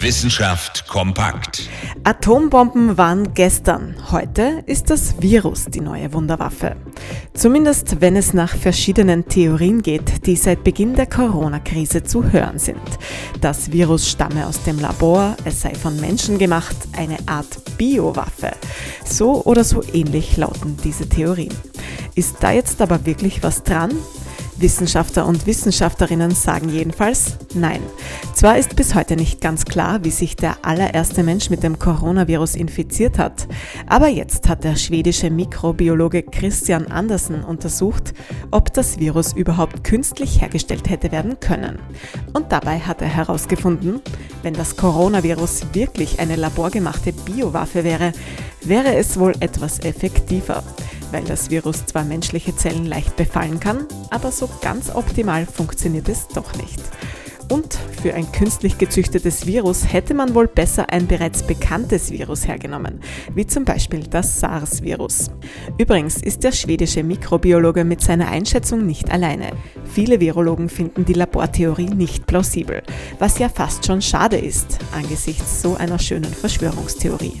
Wissenschaft kompakt. Atombomben waren gestern. Heute ist das Virus die neue Wunderwaffe. Zumindest wenn es nach verschiedenen Theorien geht, die seit Beginn der Corona-Krise zu hören sind. Das Virus stamme aus dem Labor, es sei von Menschen gemacht, eine Art Biowaffe. So oder so ähnlich lauten diese Theorien. Ist da jetzt aber wirklich was dran? Wissenschaftler und Wissenschaftlerinnen sagen jedenfalls Nein. Zwar ist bis heute nicht ganz klar, wie sich der allererste Mensch mit dem Coronavirus infiziert hat, aber jetzt hat der schwedische Mikrobiologe Christian Andersen untersucht, ob das Virus überhaupt künstlich hergestellt hätte werden können. Und dabei hat er herausgefunden, wenn das Coronavirus wirklich eine laborgemachte Biowaffe wäre, wäre es wohl etwas effektiver weil das Virus zwar menschliche Zellen leicht befallen kann, aber so ganz optimal funktioniert es doch nicht. Und für ein künstlich gezüchtetes Virus hätte man wohl besser ein bereits bekanntes Virus hergenommen, wie zum Beispiel das SARS-Virus. Übrigens ist der schwedische Mikrobiologe mit seiner Einschätzung nicht alleine. Viele Virologen finden die Labortheorie nicht plausibel, was ja fast schon schade ist angesichts so einer schönen Verschwörungstheorie.